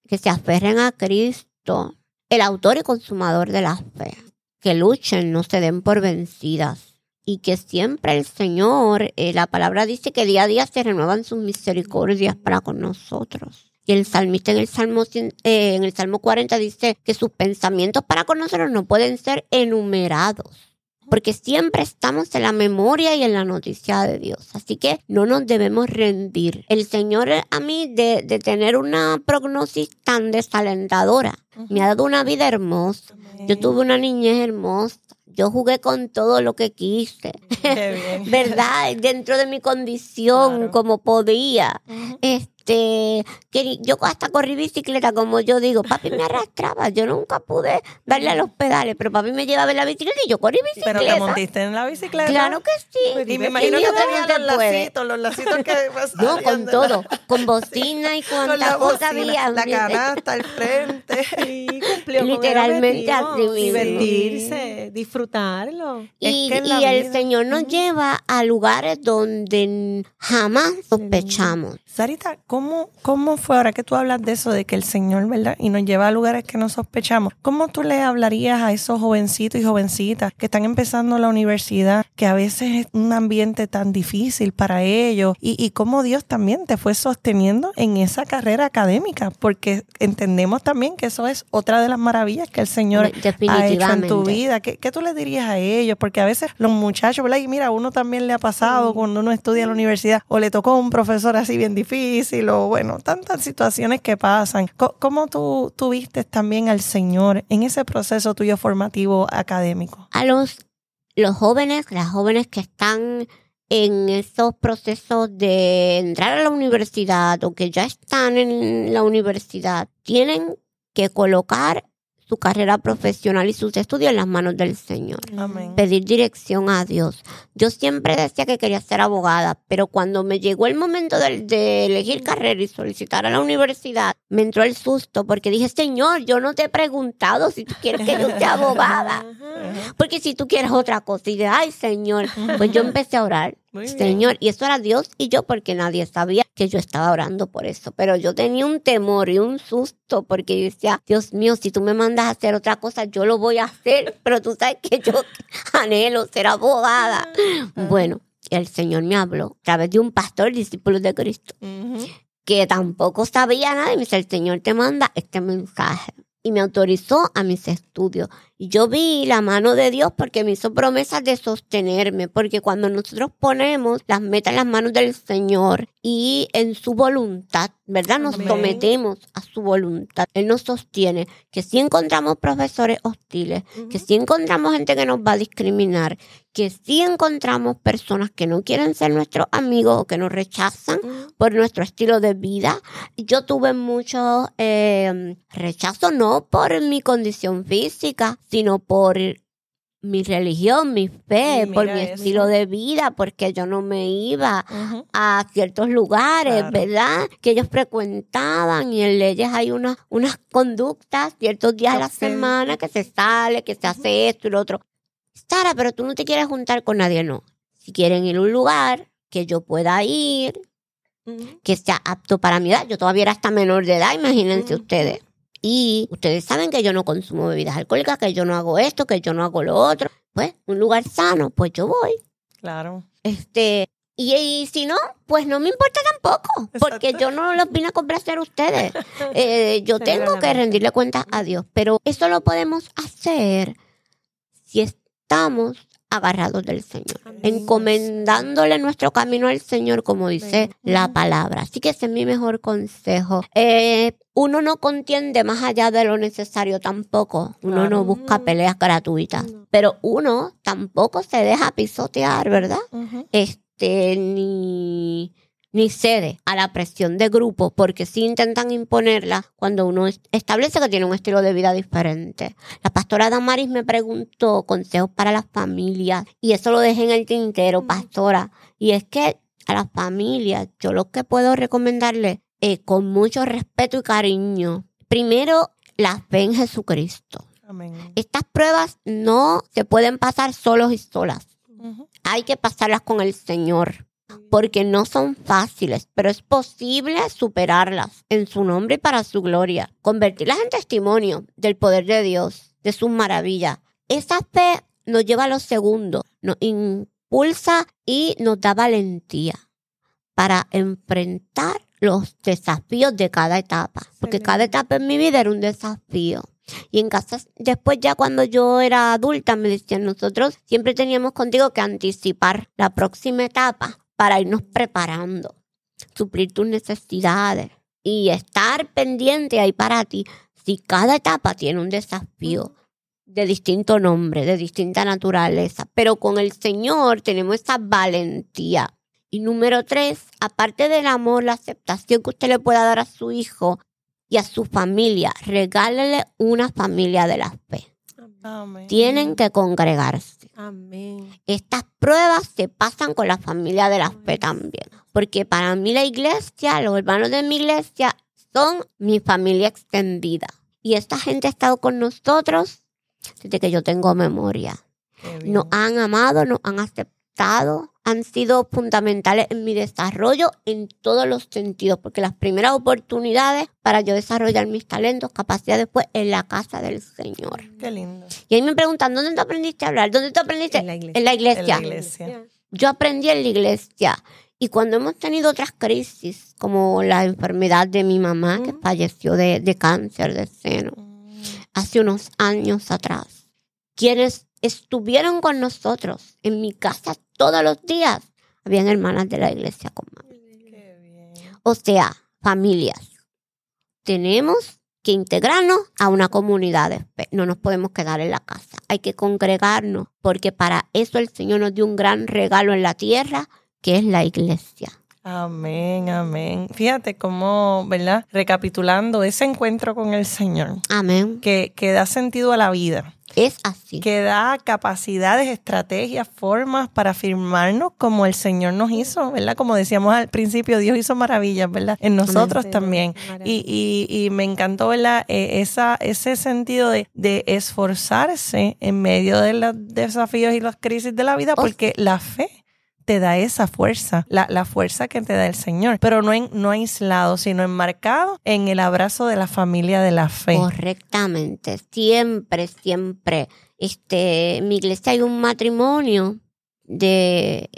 que se aferren a Cristo, el autor y consumador de la fe. que luchen, no se den por vencidas. Y que siempre el Señor, eh, la palabra dice que día a día se renuevan sus misericordias para con nosotros. Y el salmista en el Salmo, eh, en el Salmo 40 dice que sus pensamientos para con nosotros no pueden ser enumerados porque siempre estamos en la memoria y en la noticia de Dios. Así que no nos debemos rendir. El Señor a mí de, tener una prognosis tan desalentadora, me ha dado una vida hermosa. Yo tuve una niñez hermosa. Yo jugué con todo lo que quise, (laughs) ¿verdad? Dentro de mi condición, como podía. Este, que yo hasta corrí bicicleta, como yo digo, papi me arrastraba, yo nunca pude darle a los pedales, pero papi me llevaba en la bicicleta y yo corrí bicicleta. Pero te montaste en la bicicleta. Claro que sí. Y me imagino que tenía los lacitos, los lacitos que (laughs) No, con todo, con (laughs) bocina y con la cosa había. La canasta al frente. Sí, cumplió Literalmente así Divertirse, disfrutarlo. Y, y el Señor nos lleva a lugares donde jamás sospechamos. Sarita, ¿cómo, ¿cómo fue ahora que tú hablas de eso, de que el Señor, ¿verdad? Y nos lleva a lugares que no sospechamos. ¿Cómo tú le hablarías a esos jovencitos y jovencitas que están empezando la universidad, que a veces es un ambiente tan difícil para ellos? Y, y cómo Dios también te fue sosteniendo en esa carrera académica, porque entendemos también que eso es otra de las maravillas que el Señor ha hecho en tu vida. ¿Qué, ¿Qué, tú le dirías a ellos? Porque a veces los muchachos, ¿verdad? Y mira, uno también le ha pasado cuando uno estudia en la universidad o le tocó un profesor así bien difícil o bueno, tantas situaciones que pasan. ¿Cómo tú tuviste también al Señor en ese proceso tuyo formativo académico? A los, los jóvenes, las jóvenes que están en esos procesos de entrar a la universidad o que ya están en la universidad, tienen que colocar su carrera profesional y sus estudios en las manos del Señor. Pedir dirección a Dios. Yo siempre decía que quería ser abogada, pero cuando me llegó el momento de, elegir carrera y solicitar a la universidad, me entró el susto porque dije, Señor, yo no te he preguntado si tú quieres que yo sea abogada. (laughs) Porque si tú quieres otra cosa, y de, ay, Señor, pues yo empecé a orar Señor, y eso era Dios y yo porque nadie sabía que yo estaba orando por eso, pero yo tenía un temor y un susto porque yo decía, Dios mío, si tú me mandas a hacer otra cosa, yo lo voy a hacer, (laughs) pero tú sabes que yo (laughs) anhelo ser abogada. Bueno, el Señor me habló a través de un pastor discípulo de Cristo. que tampoco sabía nada y me dice, el Señor te manda este mensaje y me autorizó a mis estudios. Yo vi la mano de Dios porque me hizo promesas de sostenerme, porque cuando nosotros ponemos las metas en las manos del Señor y en su voluntad, ¿verdad? Nos sometemos a su voluntad. Él nos sostiene que si encontramos profesores hostiles, que si encontramos gente que nos va a discriminar, que si encontramos personas que no quieren ser nuestros amigos o que nos rechazan por nuestro estilo de vida. Yo tuve mucho eh, rechazo, no por mi condición física, sino por mi religión, mi fe, por mi estilo de vida, porque yo no me iba a ciertos lugares, ¿verdad? Que ellos frecuentaban y en leyes hay unas, unas conductas ciertos días a la semana que se sale, que se hace esto y lo otro. Sara, pero tú no te quieres juntar con nadie, no. Si quieren ir a un lugar que yo pueda ir, que sea apto para mi edad, yo todavía era hasta menor de edad, imagínense ustedes y ustedes saben que yo no consumo bebidas alcohólicas, que yo no hago esto, que yo no hago lo otro. Pues, un lugar sano, pues yo voy. Claro. Este, y, si no, pues no me importa tampoco, porque yo no los vine a complacer a ustedes. (laughs) Eh, yo tengo que rendirle cuentas a Dios, pero eso lo podemos hacer si estamos agarrados del Señor, encomendándole nuestro camino al Señor, como dice la palabra. Así que ese es mi mejor consejo. Eh, uno no contiende más allá de lo necesario tampoco. Uno no busca peleas gratuitas. Pero uno tampoco se deja pisotear, ¿verdad? Este, ni ni cede a la presión de grupo, porque sí intentan imponerla cuando uno establece que tiene un estilo de vida diferente. La pastora Damaris me preguntó consejos para las familias y eso lo dejé en el tintero, pastora. Y es que a las familias yo lo que puedo recomendarle es con mucho respeto y cariño, primero la fe en Jesucristo. Estas pruebas no se pueden pasar solos y solas. Hay que pasarlas con el Señor porque no son fáciles, pero es posible superarlas en su nombre y para su gloria, convertirlas en testimonio del poder de Dios, de sus maravillas. esa fe nos lleva a lo segundo, nos impulsa y nos da valentía para enfrentar los desafíos de cada etapa, porque cada etapa en mi vida era un desafío. Y en casa, después ya cuando yo era adulta, me decían, nosotros siempre teníamos contigo que anticipar la próxima etapa para irnos preparando, suplir tus necesidades y estar pendiente ahí para ti. Si cada etapa tiene un desafío de distinto nombre, de distinta naturaleza, pero con el Señor tenemos esa valentía. Y número tres, aparte del amor, la aceptación que usted le pueda dar a su hijo, y a su familia. Regálele una familia de la fe. Tienen que congregarse. Estas pruebas se pasan con la familia de la fe también. Porque para mí la iglesia, los hermanos de mi iglesia, son mi familia extendida. Y esta gente ha estado con nosotros desde que yo tengo memoria. Nos han amado, nos han aceptado, han sido fundamentales en mi desarrollo en todos los sentidos, porque las primeras oportunidades para yo desarrollar mis talentos, capacidades, fue en la casa del Señor. Qué lindo. Y ahí me preguntan, ¿dónde te aprendiste a hablar? ¿Dónde te aprendiste? En la iglesia. En la iglesia. En la iglesia. Yo aprendí en la iglesia. Y cuando hemos tenido otras crisis, como la enfermedad de mi mamá, que falleció de, de cáncer de seno, hace unos años atrás, quienes estuvieron con nosotros en mi casa todos los días, habían hermanas de la iglesia con. O sea, familias. Tenemos que integrarnos a una comunidad. No nos podemos quedar en la casa. Hay que congregarnos porque para eso el Señor nos dio un gran regalo en la tierra, que es la iglesia. Amén, amén. Fíjate cómo, ¿verdad? Recapitulando ese encuentro con el Señor, Amén. que, que da sentido a la vida, Es así. que da capacidades, estrategias, formas para afirmarnos como el Señor nos hizo, ¿verdad? Como decíamos al principio, Dios hizo maravillas, ¿verdad? En nosotros también. Y, y, y me encantó, ¿verdad? Eh, esa, ese sentido de, de esforzarse en medio de los desafíos y las crisis de la vida, Oh. porque la fe te da esa fuerza, la, la fuerza que te da el Señor, pero no, en, no aislado, sino enmarcado en el abrazo de la familia de la fe. Correctamente. Siempre, siempre. Este, en mi iglesia hay un matrimonio de,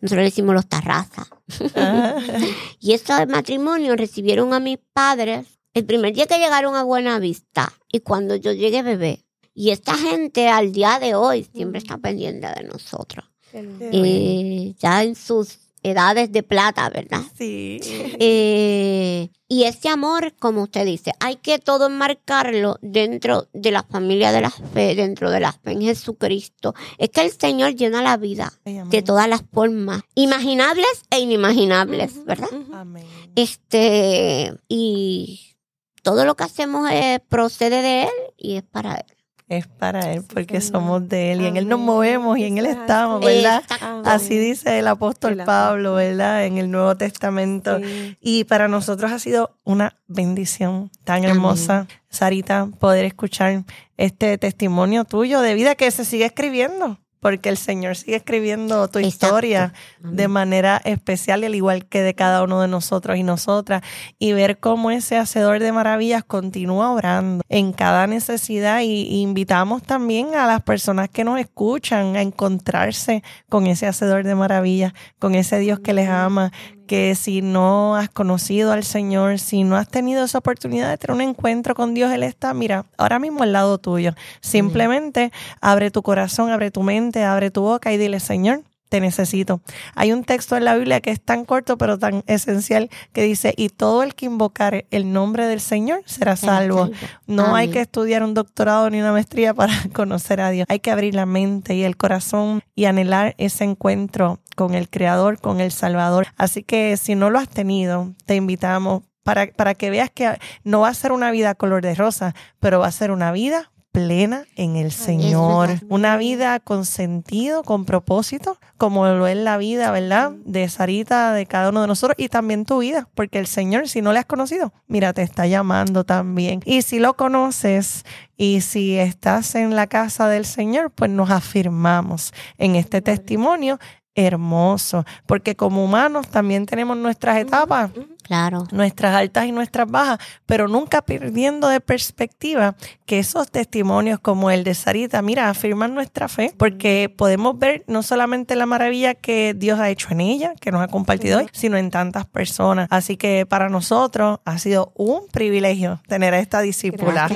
nosotros le decimos los tarrazas. Ah, (laughs) Y esos matrimonios recibieron a mis padres el primer día que llegaron a Buenavista y cuando yo llegué bebé. Y esta gente al día de hoy siempre está pendiente de nosotros. Eh, ya en sus edades de plata, ¿verdad? sí. (laughs) Eh, y ese amor, como usted dice, hay que todo enmarcarlo dentro de la familia de la fe, dentro de la fe en Jesucristo. Es que el Señor llena la vida amén. de todas las formas, imaginables e inimaginables, ¿verdad? Amén. Este, y todo lo que hacemos es, procede de Él y es para Él. Es para Él, porque somos de Él y en Él nos movemos y en Él estamos. ¿verdad? Así dice el apóstol. Pablo, ¿verdad? En el Nuevo Testamento. Sí. Y para nosotros ha sido una bendición tan Amén. hermosa, Sarita, poder escuchar este testimonio tuyo de vida que se sigue escribiendo, porque el Señor sigue escribiendo tu Exacto. historia Amén. de manera especial, al igual que de cada uno de nosotros y nosotras, y ver cómo ese hacedor de maravillas continúa orando en cada necesidad y, y invitamos también a las personas que nos escuchan a encontrarse con ese hacedor de maravillas, con ese Dios que les ama, que si no has conocido al Señor, si no has tenido esa oportunidad de tener un encuentro con Dios, Él está, mira, ahora mismo al lado tuyo. Simplemente abre tu corazón, abre tu mente, abre tu boca y dile, Señor, te necesito. Hay un texto en la Biblia que es tan corto pero tan esencial que dice, y todo el que invocare el nombre del Señor será salvo. No hay que estudiar un doctorado ni una maestría (laughs) para conocer a Dios. Hay que abrir la mente y el corazón y anhelar ese encuentro con el Creador, con el Salvador. Así que si no lo has tenido, te invitamos para, para que veas que no va a ser una vida color de rosa, pero va a ser una vida plena en el Señor. Una vida con sentido, con propósito, como lo es la vida, ¿verdad? De Sarita, de cada uno de nosotros y también tu vida, porque el Señor, si no le has conocido, mira, te está llamando también. Y si lo conoces y si estás en la casa del Señor, pues nos afirmamos en este testimonio hermoso, porque como humanos también tenemos nuestras etapas Claro. nuestras altas y nuestras bajas, pero nunca perdiendo de perspectiva que esos testimonios como el de Sarita, mira, afirman nuestra fe, porque podemos ver no solamente la maravilla que Dios ha hecho en ella, que nos ha compartido hoy, sino en tantas personas. Así que para nosotros ha sido un privilegio tener a esta discípula.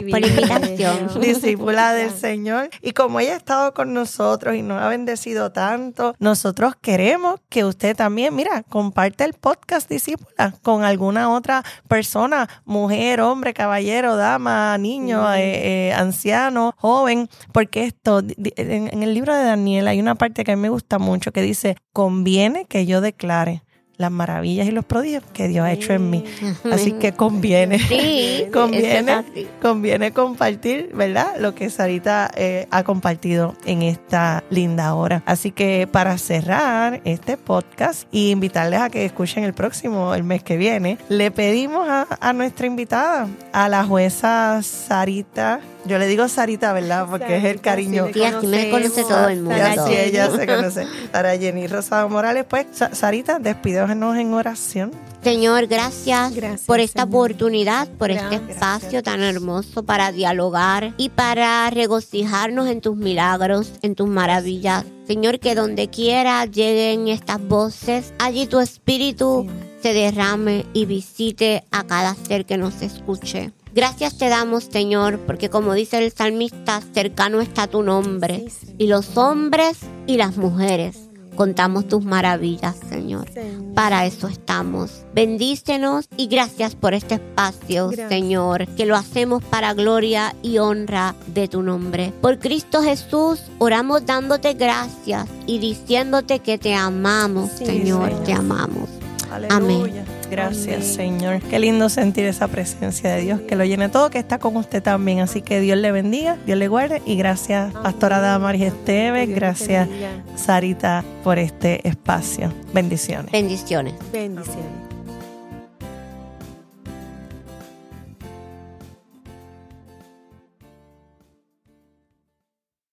Discípula del Señor. Y como ella ha estado con nosotros y nos ha bendecido tanto, nosotros queremos que usted también, mira, comparte el podcast discípula con alguna otra persona, mujer, hombre, caballero, dama, niño, eh, eh, anciano, joven, porque esto, en, en el libro de Daniel hay una parte que a mí me gusta mucho que dice, conviene que yo declare las maravillas y los prodigios que Dios ha hecho en mí. Así que conviene. (laughs) Sí, (laughs) conviene, conviene compartir, ¿verdad? Lo que Sarita eh, ha compartido en esta linda hora. Así que para cerrar este podcast y invitarles a que escuchen el próximo, el mes que viene, le pedimos a, a nuestra invitada, a la jueza Sarita. Yo le digo Sarita, ¿verdad? Porque es el cariño. sí, Sí, así me conoce todo el mundo. Y así Jenny. ella se conoce. Para Jenny Rosado Morales, pues, Sa- Sarita, despídenos en oración. Señor, gracias, Gracias, por esta Señor. oportunidad, por este Gracias. espacio tan hermoso para dialogar y para regocijarnos en tus milagros, en tus maravillas. Señor, que donde quiera lleguen estas voces, allí tu espíritu se derrame y visite a cada ser que nos escuche. Gracias te damos, Señor, porque como dice el salmista, cercano está tu nombre. Sí. Y los hombres y las mujeres contamos tus maravillas, Señor. Señor. Para eso estamos. Bendícenos y gracias por este espacio, Gracias. Señor, que lo hacemos para gloria y honra de tu nombre. Por Cristo Jesús, oramos dándote gracias y diciéndote que te amamos, Sí, Señor, Señor. te amamos. Aleluya. Gracias. Señor. Qué lindo sentir esa presencia de Dios que lo llene todo, que está con usted también. Así que Dios le bendiga, Dios le guarde. Y gracias, Pastora Damaris Esteves. Gracias. Sarita, por este espacio. Bendiciones. Bendiciones. Bendiciones.